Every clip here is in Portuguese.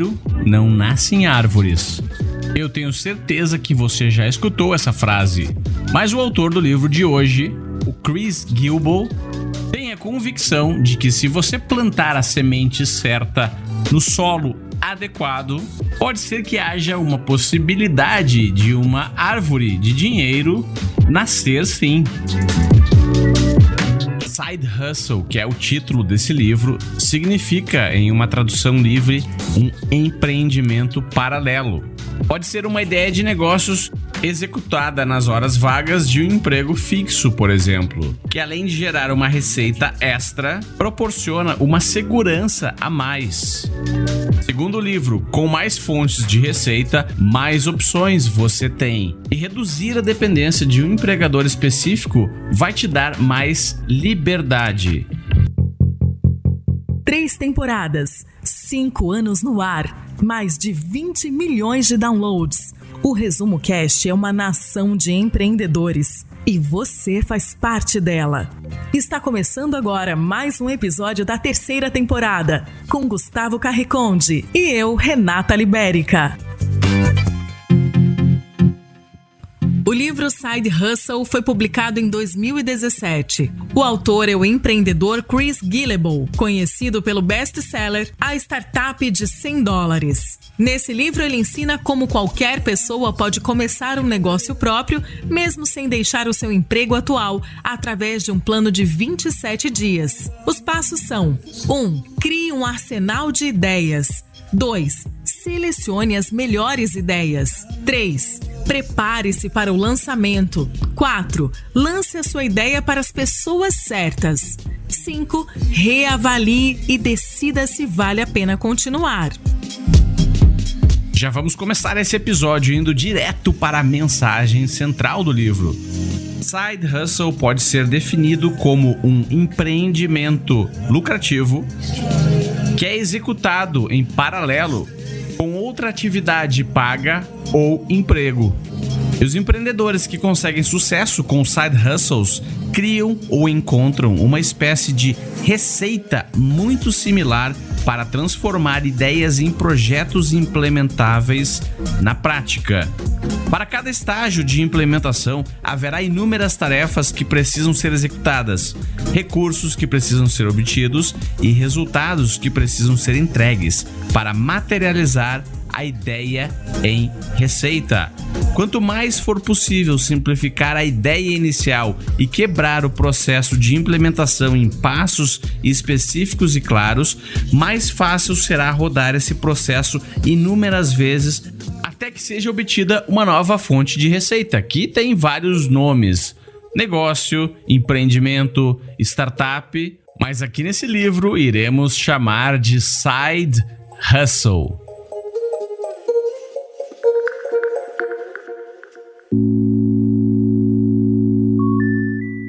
dinheiro não nasce em árvores. Eu tenho certeza que você já escutou essa frase, mas o autor do livro de hoje, o Chris Gilbo, tem a convicção de que se você plantar a semente certa no solo adequado, pode ser que haja uma possibilidade de uma árvore de dinheiro nascer sim. Side Hustle, que é o título desse livro, significa, em uma tradução livre, um empreendimento paralelo. Pode ser uma ideia de negócios executada nas horas vagas de um emprego fixo, por exemplo, que além de gerar uma receita extra, proporciona uma segurança a mais. Segundo livro, com mais fontes de receita, mais opções você tem. E reduzir a dependência de um empregador específico vai te dar mais liberdade. Três temporadas, cinco anos no ar, mais de 20 milhões de downloads. O Resumo Cast é uma nação de empreendedores e você faz parte dela. Está começando agora mais um episódio da terceira temporada com Gustavo Carriconde e eu, Renata Libérica. O livro Side Hustle foi publicado em 2017. O autor é o empreendedor Chris Gillebo, conhecido pelo best-seller A Startup de 100 dólares. Nesse livro, ele ensina como qualquer pessoa pode começar um negócio próprio, mesmo sem deixar o seu emprego atual, através de um plano de 27 dias. Os passos são: 1. Um, crie um arsenal de ideias. 2. Selecione as melhores ideias. 3. Prepare-se para o lançamento. 4. Lance a sua ideia para as pessoas certas. 5. Reavalie e decida se vale a pena continuar. Já vamos começar esse episódio indo direto para a mensagem central do livro. Side hustle pode ser definido como um empreendimento lucrativo que é executado em paralelo outra atividade paga ou emprego. E os empreendedores que conseguem sucesso com side hustles criam ou encontram uma espécie de receita muito similar para transformar ideias em projetos implementáveis na prática. Para cada estágio de implementação, haverá inúmeras tarefas que precisam ser executadas, recursos que precisam ser obtidos e resultados que precisam ser entregues para materializar a ideia em receita. Quanto mais for possível simplificar a ideia inicial e quebrar o processo de implementação em passos específicos e claros, mais fácil será rodar esse processo inúmeras vezes até que seja obtida uma nova fonte de receita, que tem vários nomes: negócio, empreendimento, startup, mas aqui nesse livro iremos chamar de side hustle.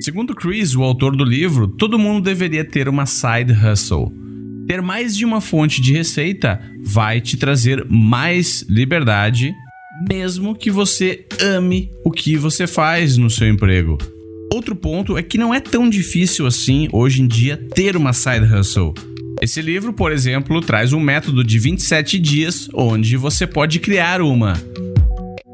Segundo Chris, o autor do livro, todo mundo deveria ter uma side hustle. Ter mais de uma fonte de receita vai te trazer mais liberdade, mesmo que você ame o que você faz no seu emprego. Outro ponto é que não é tão difícil assim hoje em dia ter uma side hustle. Esse livro, por exemplo, traz um método de 27 dias onde você pode criar uma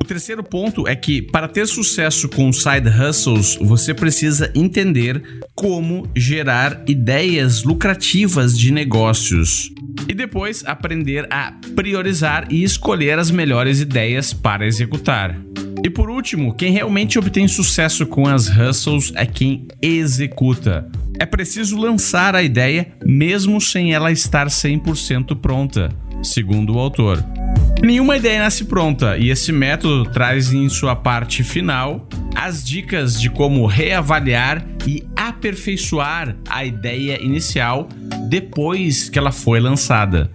terceiro ponto é que para ter sucesso com side hustles, você precisa entender como gerar ideias lucrativas de negócios. E depois aprender a priorizar e escolher as melhores ideias para executar. E por último, quem realmente obtém sucesso com as hustles é quem executa. É preciso lançar a ideia mesmo sem ela estar 100% pronta, segundo o autor. Nenhuma ideia nasce pronta e esse método traz em sua parte final as dicas de como reavaliar e aperfeiçoar a ideia inicial depois que ela foi lançada.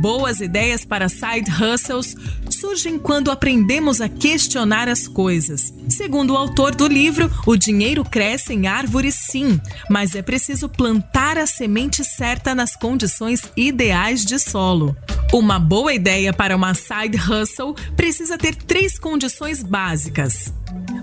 Boas ideias para side hustles surgem quando aprendemos a questionar as coisas. Segundo o autor do livro, o dinheiro cresce em árvores sim, mas é preciso plantar a semente certa nas condições ideais de solo. Uma boa ideia para uma side hustle precisa ter três condições básicas.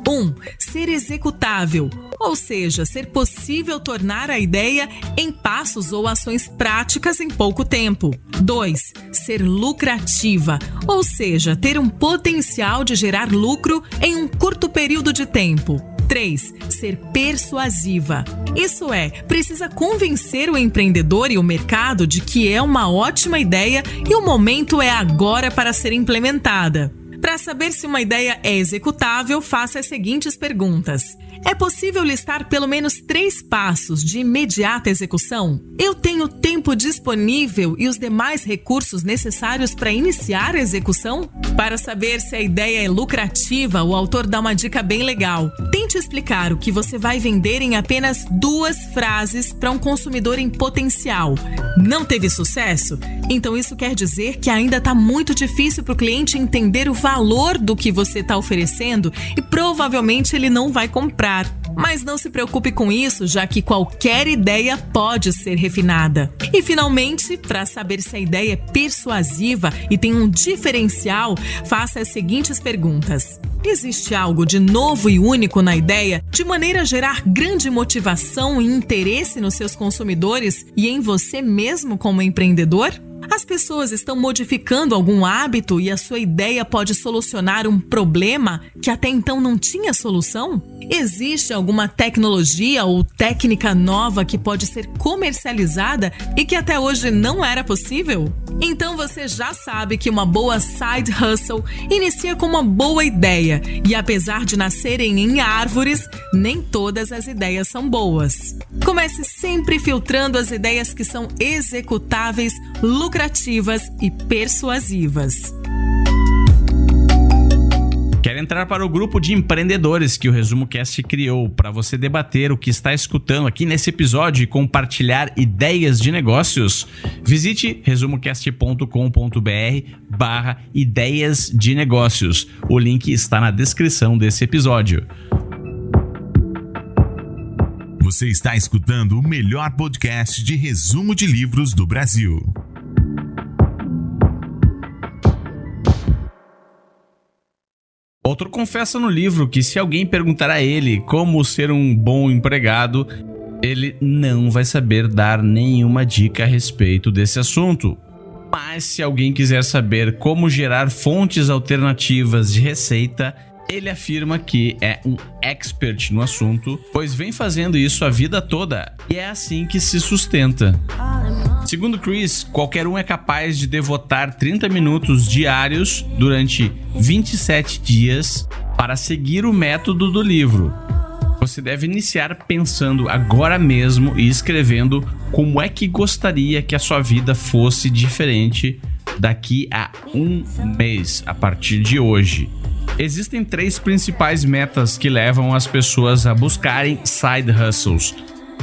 1. Um, ser executável, ou seja, ser possível tornar a ideia em passos ou ações práticas em pouco tempo. 2. Ser lucrativa, ou seja, ter um potencial de gerar lucro em um curto período de tempo. 3. Ser persuasiva. Isso é, precisa convencer o empreendedor e o mercado de que é uma ótima ideia e o momento é agora para ser implementada. Para saber se uma ideia é executável, faça as seguintes perguntas: é possível listar pelo menos três passos de imediata execução? Eu tenho tempo disponível e os demais recursos necessários para iniciar a execução? Para saber se a ideia é lucrativa, o autor dá uma dica bem legal. Tente explicar o que você vai vender em apenas duas frases para um consumidor em potencial. Não teve sucesso? Então isso quer dizer que ainda está muito difícil para o cliente entender o valor do que você está oferecendo e provavelmente ele não vai comprar. Mas não se preocupe com isso, já que qualquer ideia pode ser refinada. E finalmente, para saber se a ideia é persuasiva e tem um diferencial, faça as seguintes perguntas. Existe algo de novo e único na ideia, de maneira a gerar grande motivação e interesse nos seus consumidores e em você mesmo como empreendedor? As pessoas estão modificando algum hábito e a sua ideia pode solucionar um problema que até então não tinha solução? Existe alguma tecnologia ou técnica nova que pode ser comercializada e que até hoje não era possível? Então você já sabe que uma boa side hustle inicia com uma boa ideia e apesar de nascerem em árvores, nem todas as ideias são boas. Comece sempre filtrando as ideias que são executáveis, lucrativas e persuasivas. Quer entrar para o grupo de empreendedores que o Resumo Cast criou para você debater o que está escutando aqui nesse episódio e compartilhar ideias de negócios? Visite resumocast.com.br barra ideias de negócios. O link está na descrição desse episódio. Você está escutando o melhor podcast de resumo de livros do Brasil. Outro confessa no livro que se alguém perguntar a ele como ser um bom empregado, ele não vai saber dar nenhuma dica a respeito desse assunto. Mas se alguém quiser saber como gerar fontes alternativas de receita, ele afirma que é um expert no assunto, pois vem fazendo isso a vida toda e é assim que se sustenta. Segundo Chris, qualquer um é capaz de devotar 30 minutos diários durante 27 dias para seguir o método do livro. Você deve iniciar pensando agora mesmo e escrevendo como é que gostaria que a sua vida fosse diferente daqui a um mês, a partir de hoje. Existem três principais metas que levam as pessoas a buscarem side hustles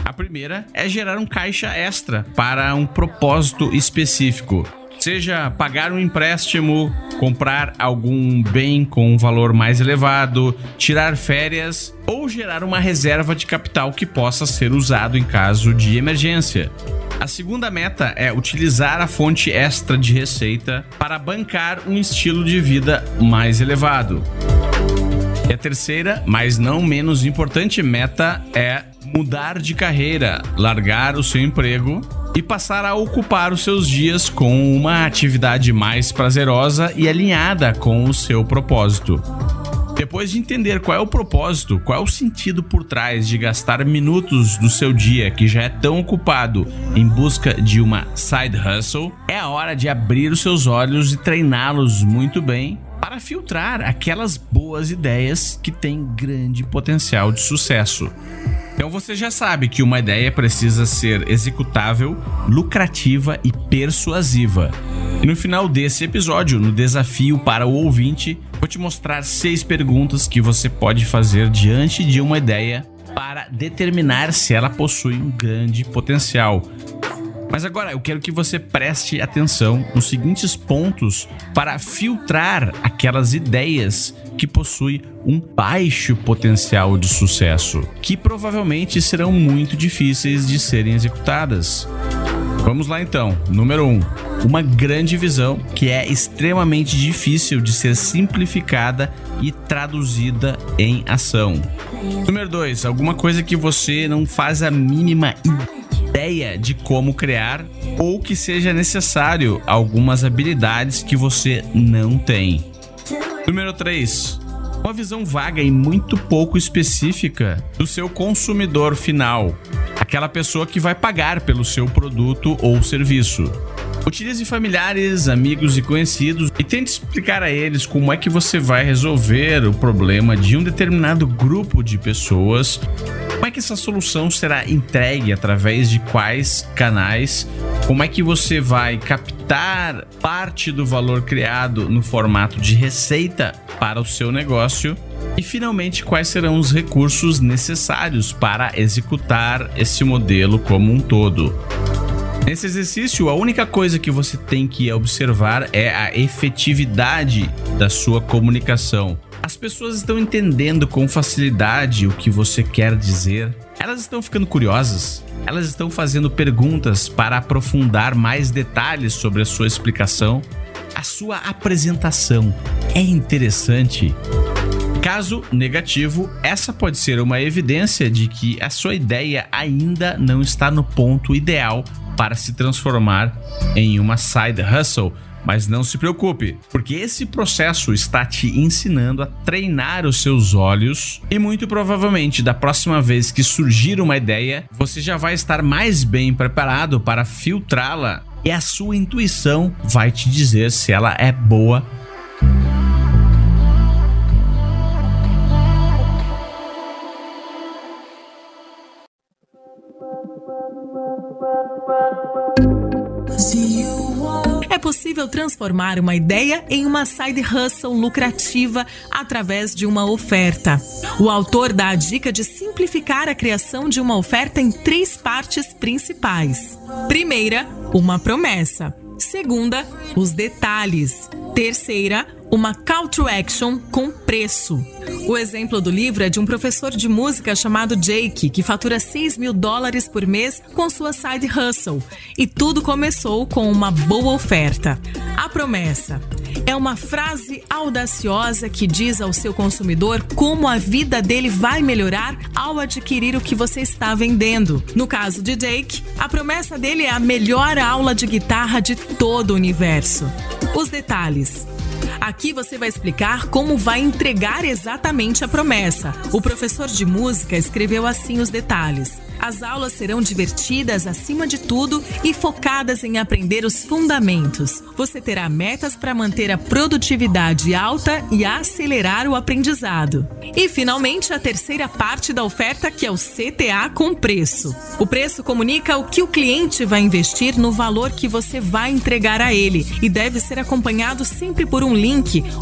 a primeira é gerar um caixa extra para um propósito específico. Seja pagar um empréstimo, comprar algum bem com um valor mais elevado, tirar férias ou gerar uma reserva de capital que possa ser usado em caso de emergência. A segunda meta é utilizar a fonte extra de receita para bancar um estilo de vida mais elevado. E a terceira, mas não menos importante meta é mudar de carreira, largar o seu emprego e passar a ocupar os seus dias com uma atividade mais prazerosa e alinhada com o seu propósito. Depois de entender qual é o propósito, qual é o sentido por trás de gastar minutos do seu dia que já é tão ocupado em busca de uma side hustle, é a hora de abrir os seus olhos e treiná-los muito bem para filtrar aquelas boas ideias que têm grande potencial de sucesso. Então você já sabe que uma ideia precisa ser executável, lucrativa e persuasiva. E no final desse episódio, no desafio para o ouvinte, vou te mostrar seis perguntas que você pode fazer diante de uma ideia para determinar se ela possui um grande potencial. Mas agora eu quero que você preste atenção nos seguintes pontos para filtrar aquelas ideias que possuem um baixo potencial de sucesso, que provavelmente serão muito difíceis de serem executadas. Vamos lá então. Número 1. Um, uma grande visão que é extremamente difícil de ser simplificada e traduzida em ação. Número 2. Alguma coisa que você não faz a mínima ideia de como criar ou que seja necessário algumas habilidades que você não tem. Número 3 uma visão vaga e muito pouco específica do seu consumidor final, aquela pessoa que vai pagar pelo seu produto ou serviço. Utilize familiares, amigos e conhecidos e tente explicar a eles como é que você vai resolver o problema de um determinado grupo de pessoas, como é que essa solução será entregue através de quais canais, como é que você vai captar parte do valor criado no formato de receita para o seu negócio e finalmente quais serão os recursos necessários para executar esse modelo como um todo. Nesse exercício, a única coisa que você tem que observar é a efetividade da sua comunicação. As pessoas estão entendendo com facilidade o que você quer dizer. Elas estão ficando curiosas. Elas estão fazendo perguntas para aprofundar mais detalhes sobre a sua explicação. A sua apresentação é interessante. Caso negativo, essa pode ser uma evidência de que a sua ideia ainda não está no ponto ideal para se transformar em uma side hustle. Mas não se preocupe, porque esse processo está te ensinando a treinar os seus olhos e muito provavelmente da próxima vez que surgir uma ideia, você já vai estar mais bem preparado para filtrá-la e a sua intuição vai te dizer se ela é boa possível transformar uma ideia em uma side hustle lucrativa através de uma oferta. O autor dá a dica de simplificar a criação de uma oferta em três partes principais. Primeira, uma promessa. Segunda, os detalhes. Terceira, uma call to action com preço. O exemplo do livro é de um professor de música chamado Jake, que fatura 6 mil dólares por mês com sua side hustle. E tudo começou com uma boa oferta. A promessa é uma frase audaciosa que diz ao seu consumidor como a vida dele vai melhorar ao adquirir o que você está vendendo. No caso de Jake, a promessa dele é a melhor aula de guitarra de todo o universo. Os detalhes. Aqui você vai explicar como vai entregar exatamente a promessa. O professor de música escreveu assim os detalhes. As aulas serão divertidas acima de tudo e focadas em aprender os fundamentos. Você terá metas para manter a produtividade alta e acelerar o aprendizado. E finalmente a terceira parte da oferta, que é o CTA com preço. O preço comunica o que o cliente vai investir no valor que você vai entregar a ele e deve ser acompanhado sempre por um link,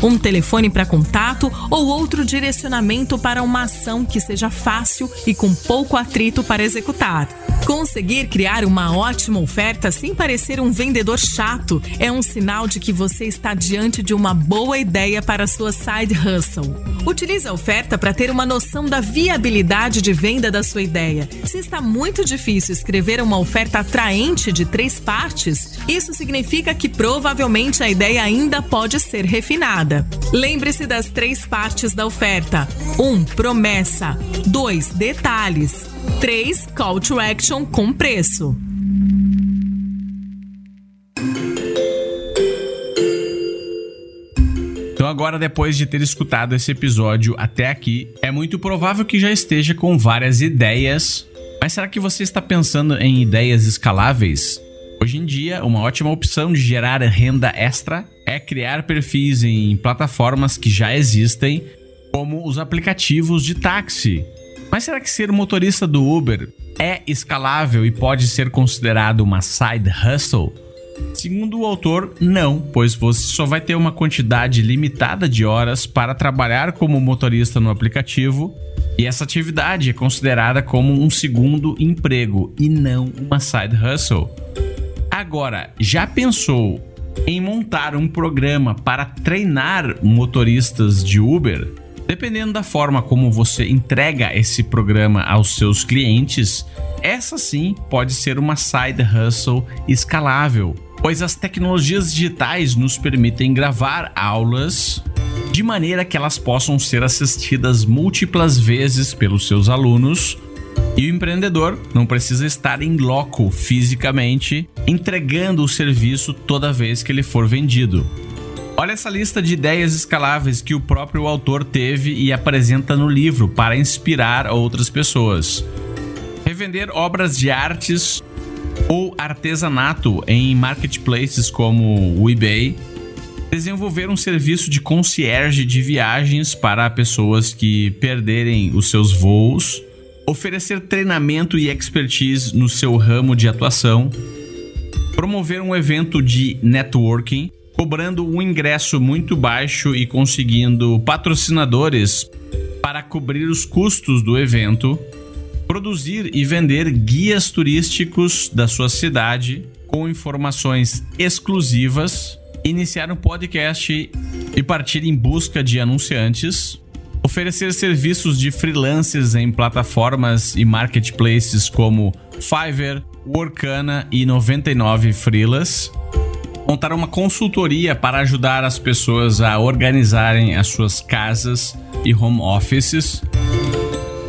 um telefone para contato ou outro direcionamento para uma ação que seja fácil e com pouco atrito para executar. Conseguir criar uma ótima oferta sem parecer um vendedor chato é um sinal de que você está diante de uma boa ideia para sua side hustle. Utilize a oferta para ter uma noção da viabilidade de venda da sua ideia. Se está muito difícil escrever uma oferta atraente de três partes, isso significa que provavelmente a ideia ainda pode ser refinada. Lembre-se das três partes da oferta: 1. Um, promessa. 2. Detalhes. 3. Call to action com preço. Então, agora, depois de ter escutado esse episódio até aqui, é muito provável que já esteja com várias ideias. Mas será que você está pensando em ideias escaláveis? Hoje em dia, uma ótima opção de gerar renda extra é criar perfis em plataformas que já existem, como os aplicativos de táxi. Mas será que ser motorista do Uber é escalável e pode ser considerado uma side hustle? Segundo o autor, não, pois você só vai ter uma quantidade limitada de horas para trabalhar como motorista no aplicativo, e essa atividade é considerada como um segundo emprego e não uma side hustle. Agora, já pensou em montar um programa para treinar motoristas de Uber? Dependendo da forma como você entrega esse programa aos seus clientes, essa sim pode ser uma side hustle escalável, pois as tecnologias digitais nos permitem gravar aulas de maneira que elas possam ser assistidas múltiplas vezes pelos seus alunos. E o empreendedor não precisa estar em loco fisicamente entregando o serviço toda vez que ele for vendido. Olha essa lista de ideias escaláveis que o próprio autor teve e apresenta no livro para inspirar outras pessoas. Revender obras de artes ou artesanato em marketplaces como o eBay. Desenvolver um serviço de concierge de viagens para pessoas que perderem os seus voos. Oferecer treinamento e expertise no seu ramo de atuação. Promover um evento de networking cobrando um ingresso muito baixo e conseguindo patrocinadores para cobrir os custos do evento, produzir e vender guias turísticos da sua cidade com informações exclusivas, iniciar um podcast e partir em busca de anunciantes, oferecer serviços de freelancers em plataformas e marketplaces como Fiverr, Workana e 99 Freelas montar uma consultoria para ajudar as pessoas a organizarem as suas casas e home offices,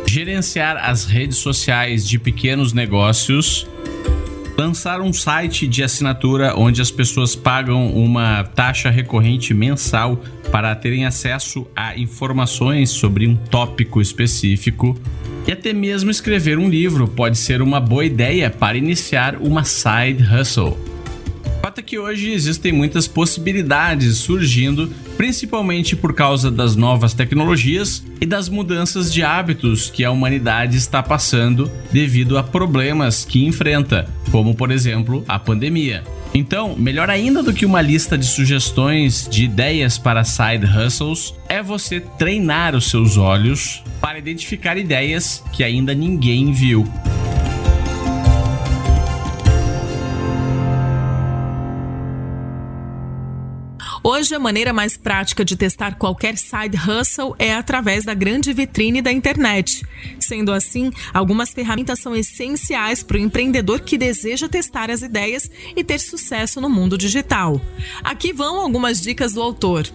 gerenciar as redes sociais de pequenos negócios, lançar um site de assinatura onde as pessoas pagam uma taxa recorrente mensal para terem acesso a informações sobre um tópico específico. E até mesmo escrever um livro pode ser uma boa ideia para iniciar uma side hustle fato é que hoje existem muitas possibilidades surgindo, principalmente por causa das novas tecnologias e das mudanças de hábitos que a humanidade está passando devido a problemas que enfrenta, como por exemplo a pandemia. Então, melhor ainda do que uma lista de sugestões de ideias para side hustles é você treinar os seus olhos para identificar ideias que ainda ninguém viu. Hoje, a maneira mais prática de testar qualquer side hustle é através da grande vitrine da internet. Sendo assim, algumas ferramentas são essenciais para o empreendedor que deseja testar as ideias e ter sucesso no mundo digital. Aqui vão algumas dicas do autor.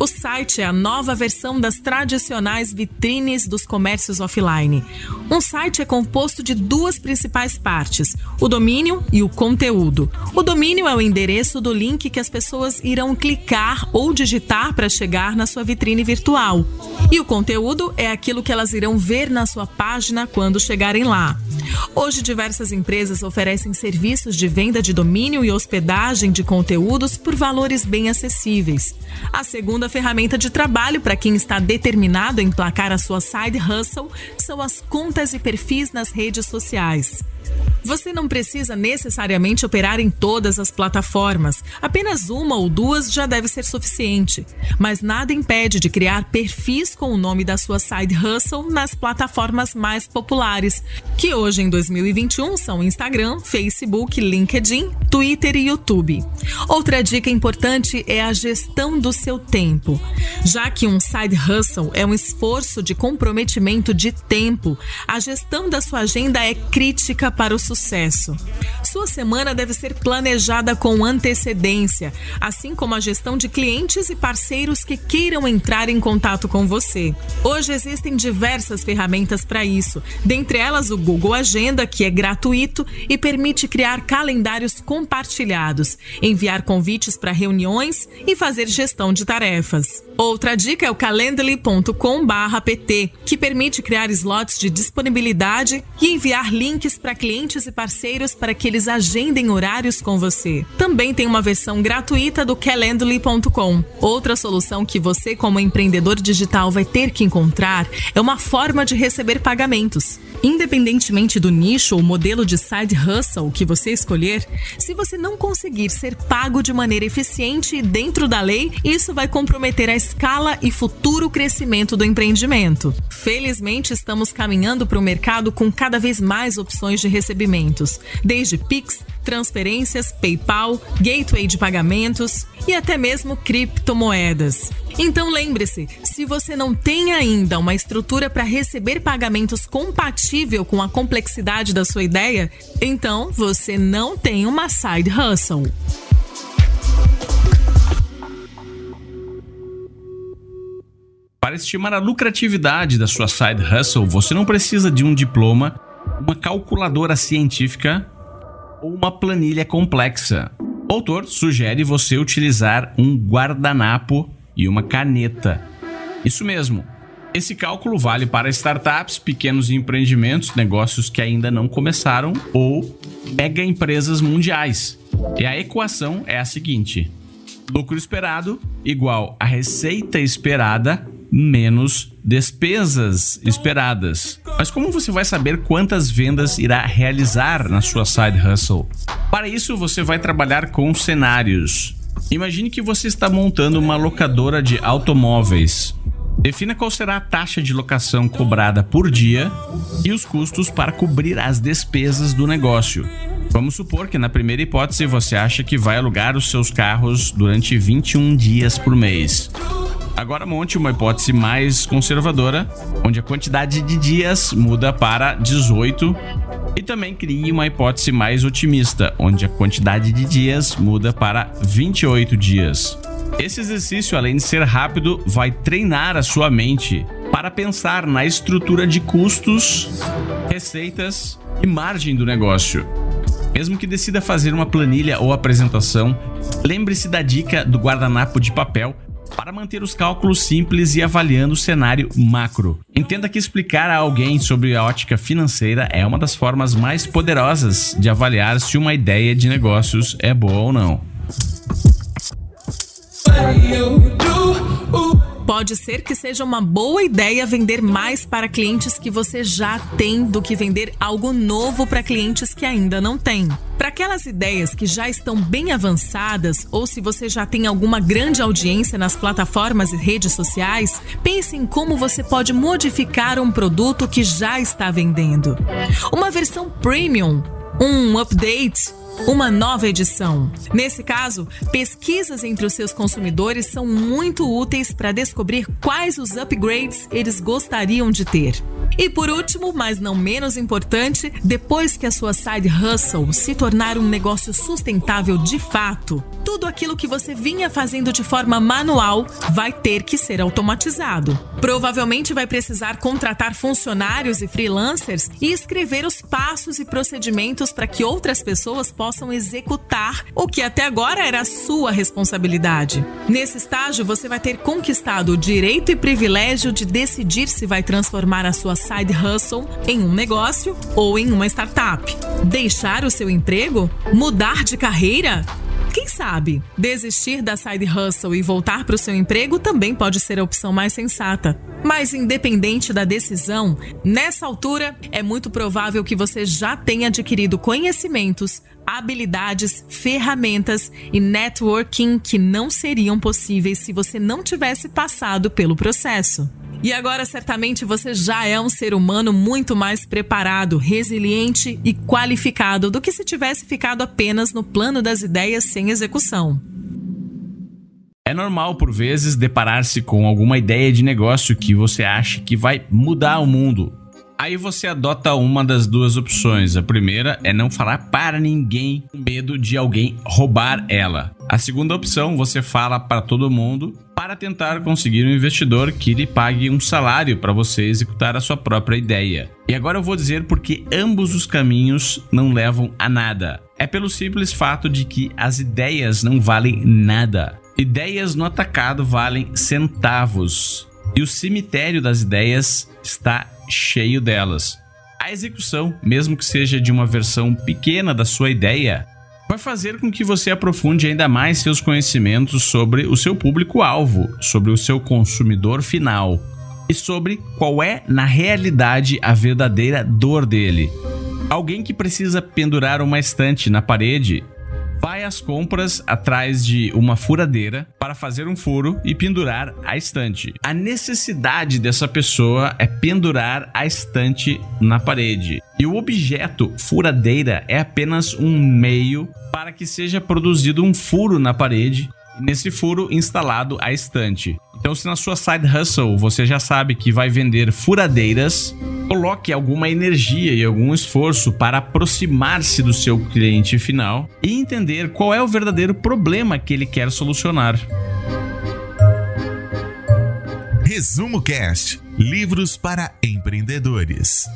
O site é a nova versão das tradicionais vitrines dos comércios offline. Um site é composto de duas principais partes: o domínio e o conteúdo. O domínio é o endereço do link que as pessoas irão clicar ou digitar para chegar na sua vitrine virtual. E o conteúdo é aquilo que elas irão ver na sua página quando chegarem lá. Hoje, diversas empresas oferecem serviços de venda de domínio e hospedagem de conteúdos por valores bem acessíveis. A segunda ferramenta de trabalho para quem está determinado a emplacar a sua side hustle são as contas e perfis nas redes sociais. Você não precisa necessariamente operar em todas as plataformas. Apenas uma ou duas já deve ser suficiente. Mas nada impede de criar perfis com o nome da sua side hustle nas plataformas mais populares, que hoje em 2021 são Instagram, Facebook, LinkedIn, Twitter e YouTube. Outra dica importante é a gestão do seu tempo. Já que um side hustle é um esforço de comprometimento de tempo, a gestão da sua agenda é crítica para o sucesso. Sua semana deve ser planejada com antecedência, assim como a gestão de clientes e parceiros que queiram entrar em contato com você. Hoje existem diversas ferramentas para isso, dentre elas o Google Agenda, que é gratuito e permite criar calendários compartilhados, enviar convites para reuniões e fazer gestão de tarefas. Outra dica é o calendly.com/pt, que permite criar slots de disponibilidade e enviar links para clientes e parceiros para que eles agendem horários com você. Também tem uma versão gratuita do calendly.com. Outra solução que você, como empreendedor digital, vai ter que encontrar é uma forma de receber pagamentos. Independentemente do nicho ou modelo de side hustle que você escolher, se você não conseguir ser pago de maneira eficiente e dentro da lei, isso vai comprometer a escala e futuro crescimento do empreendimento. Felizmente, estamos caminhando para o mercado com cada vez mais opções de desde Pix, transferências, PayPal, gateway de pagamentos e até mesmo criptomoedas. Então lembre-se, se você não tem ainda uma estrutura para receber pagamentos compatível com a complexidade da sua ideia, então você não tem uma side hustle. Para estimar a lucratividade da sua side hustle, você não precisa de um diploma, uma calculadora científica ou uma planilha complexa. O autor sugere você utilizar um guardanapo e uma caneta. Isso mesmo. Esse cálculo vale para startups, pequenos empreendimentos, negócios que ainda não começaram ou mega empresas mundiais. E a equação é a seguinte: lucro esperado igual a receita esperada menos despesas esperadas. Mas como você vai saber quantas vendas irá realizar na sua side hustle? Para isso, você vai trabalhar com cenários. Imagine que você está montando uma locadora de automóveis. Defina qual será a taxa de locação cobrada por dia e os custos para cobrir as despesas do negócio. Vamos supor que na primeira hipótese você acha que vai alugar os seus carros durante 21 dias por mês. Agora monte uma hipótese mais conservadora, onde a quantidade de dias muda para 18 e também crie uma hipótese mais otimista, onde a quantidade de dias muda para 28 dias. Esse exercício, além de ser rápido, vai treinar a sua mente para pensar na estrutura de custos, receitas e margem do negócio. Mesmo que decida fazer uma planilha ou apresentação, lembre-se da dica do guardanapo de papel para manter os cálculos simples e avaliando o cenário macro. Entenda que explicar a alguém sobre a ótica financeira é uma das formas mais poderosas de avaliar se uma ideia de negócios é boa ou não. Pode ser que seja uma boa ideia vender mais para clientes que você já tem do que vender algo novo para clientes que ainda não têm. Para aquelas ideias que já estão bem avançadas ou se você já tem alguma grande audiência nas plataformas e redes sociais, pense em como você pode modificar um produto que já está vendendo. Uma versão premium, um update uma nova edição. Nesse caso, pesquisas entre os seus consumidores são muito úteis para descobrir quais os upgrades eles gostariam de ter. E por último, mas não menos importante, depois que a sua side hustle se tornar um negócio sustentável de fato, tudo aquilo que você vinha fazendo de forma manual vai ter que ser automatizado. Provavelmente vai precisar contratar funcionários e freelancers e escrever os passos e procedimentos para que outras pessoas possam executar o que até agora era sua responsabilidade. Nesse estágio, você vai ter conquistado o direito e privilégio de decidir se vai transformar a sua side hustle em um negócio ou em uma startup. Deixar o seu emprego? Mudar de carreira? Quem sabe? Desistir da side hustle e voltar para o seu emprego também pode ser a opção mais sensata. Mas, independente da decisão, nessa altura é muito provável que você já tenha adquirido conhecimentos, habilidades, ferramentas e networking que não seriam possíveis se você não tivesse passado pelo processo. E agora, certamente, você já é um ser humano muito mais preparado, resiliente e qualificado do que se tivesse ficado apenas no plano das ideias sem execução. É normal, por vezes, deparar-se com alguma ideia de negócio que você acha que vai mudar o mundo. Aí você adota uma das duas opções. A primeira é não falar para ninguém com medo de alguém roubar ela. A segunda opção, você fala para todo mundo para tentar conseguir um investidor que lhe pague um salário para você executar a sua própria ideia. E agora eu vou dizer porque ambos os caminhos não levam a nada. É pelo simples fato de que as ideias não valem nada. Ideias no atacado valem centavos. E o cemitério das ideias está cheio delas. A execução, mesmo que seja de uma versão pequena da sua ideia, vai fazer com que você aprofunde ainda mais seus conhecimentos sobre o seu público-alvo, sobre o seu consumidor final e sobre qual é, na realidade, a verdadeira dor dele. Alguém que precisa pendurar uma estante na parede vai às compras atrás de uma furadeira para fazer um furo e pendurar a estante. A necessidade dessa pessoa é pendurar a estante na parede. E o objeto furadeira é apenas um meio para que seja produzido um furo na parede nesse furo instalado a estante. Então, se na sua side hustle você já sabe que vai vender furadeiras, coloque alguma energia e algum esforço para aproximar-se do seu cliente final e entender qual é o verdadeiro problema que ele quer solucionar. Resumo Cast Livros para empreendedores.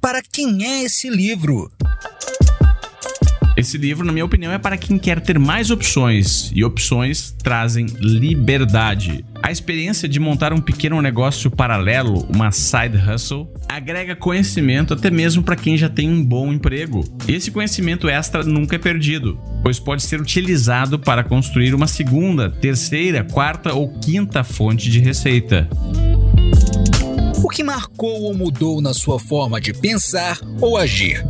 Para quem é esse livro? Esse livro, na minha opinião, é para quem quer ter mais opções, e opções trazem liberdade. A experiência de montar um pequeno negócio paralelo, uma side hustle, agrega conhecimento até mesmo para quem já tem um bom emprego. Esse conhecimento extra nunca é perdido, pois pode ser utilizado para construir uma segunda, terceira, quarta ou quinta fonte de receita. O que marcou ou mudou na sua forma de pensar ou agir?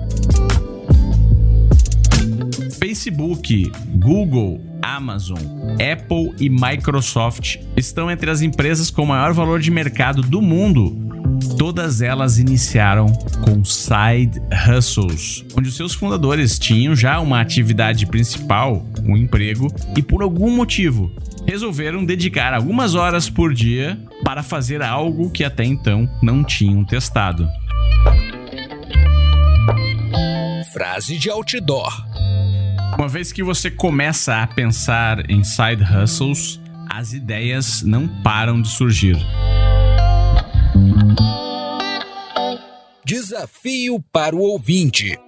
Facebook, Google, Amazon, Apple e Microsoft estão entre as empresas com maior valor de mercado do mundo. Todas elas iniciaram com side hustles, onde os seus fundadores tinham já uma atividade principal, um emprego, e por algum motivo resolveram dedicar algumas horas por dia para fazer algo que até então não tinham testado. Frase de outdoor. Uma vez que você começa a pensar em side hustles, as ideias não param de surgir. Desafio para o ouvinte.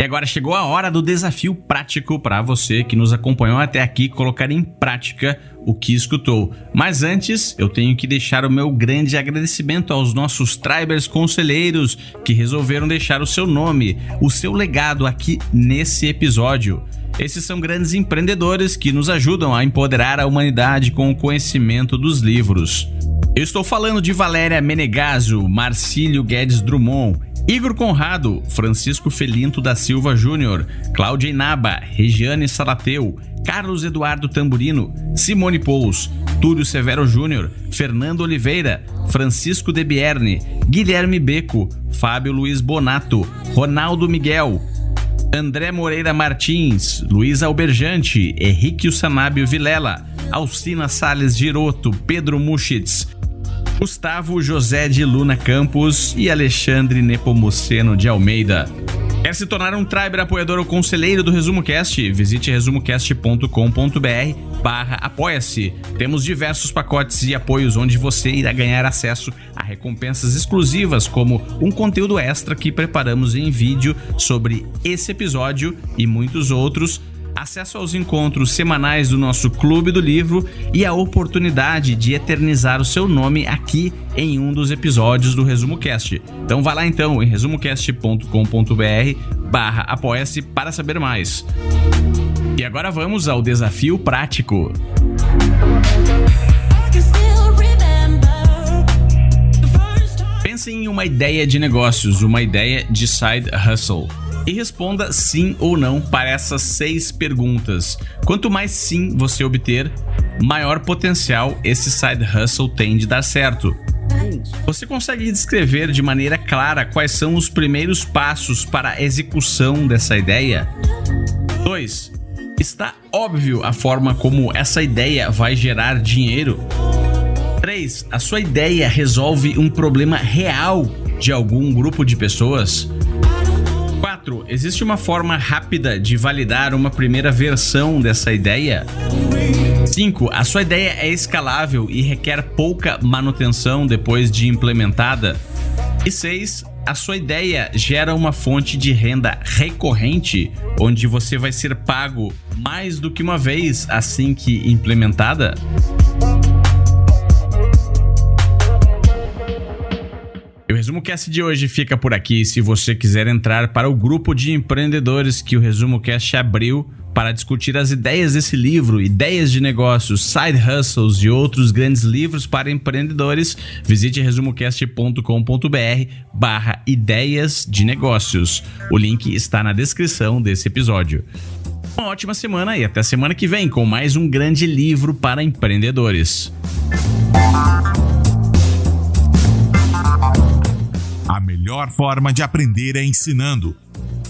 E agora chegou a hora do desafio prático para você que nos acompanhou até aqui colocar em prática o que escutou. Mas antes, eu tenho que deixar o meu grande agradecimento aos nossos tribers conselheiros que resolveram deixar o seu nome, o seu legado aqui nesse episódio. Esses são grandes empreendedores que nos ajudam a empoderar a humanidade com o conhecimento dos livros. Eu estou falando de Valéria Menegaso, Marcílio Guedes Drummond, Igor Conrado, Francisco Felinto da Silva Júnior, Cláudia Inaba, Regiane Salateu, Carlos Eduardo Tamburino, Simone Pous, Túlio Severo Júnior, Fernando Oliveira, Francisco De Bierne, Guilherme Beco, Fábio Luiz Bonato, Ronaldo Miguel, André Moreira Martins, Luiz Alberjante, Henrique Sanábio Vilela, Alcina Sales Giroto, Pedro Muschitz, Gustavo José de Luna Campos e Alexandre Nepomuceno de Almeida. Quer se tornar um Triber apoiador ou conselheiro do Resumo Cast? Visite resumocast.com.br barra apoia-se. Temos diversos pacotes e apoios onde você irá ganhar acesso a recompensas exclusivas, como um conteúdo extra que preparamos em vídeo sobre esse episódio e muitos outros acesso aos encontros semanais do nosso Clube do Livro e a oportunidade de eternizar o seu nome aqui em um dos episódios do Resumo Cast. Então vá lá então em resumocast.com.br barra apoia-se para saber mais. E agora vamos ao desafio prático. Pense em uma ideia de negócios, uma ideia de side hustle e responda sim ou não para essas seis perguntas. Quanto mais sim você obter, maior potencial esse side hustle tem de dar certo. Você consegue descrever de maneira clara quais são os primeiros passos para a execução dessa ideia? 2. Está óbvio a forma como essa ideia vai gerar dinheiro? 3. A sua ideia resolve um problema real de algum grupo de pessoas? 4. Existe uma forma rápida de validar uma primeira versão dessa ideia? 5. A sua ideia é escalável e requer pouca manutenção depois de implementada? E 6. A sua ideia gera uma fonte de renda recorrente, onde você vai ser pago mais do que uma vez assim que implementada? Resumo Cast de hoje fica por aqui. Se você quiser entrar para o grupo de empreendedores que o Resumo Cast abriu Para discutir as ideias desse livro, ideias de negócios, side hustles e outros grandes livros para empreendedores, visite resumocast.com.br barra ideias de negócios. O link está na descrição desse episódio. Uma ótima semana e até semana que vem com mais um grande livro para empreendedores. melhor forma de aprender é ensinando.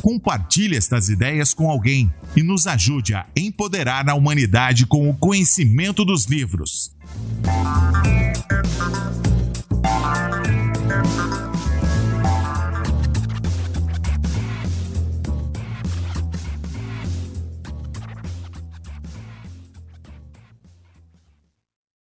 Compartilhe estas ideias com alguém e nos ajude a empoderar a humanidade com o conhecimento dos livros.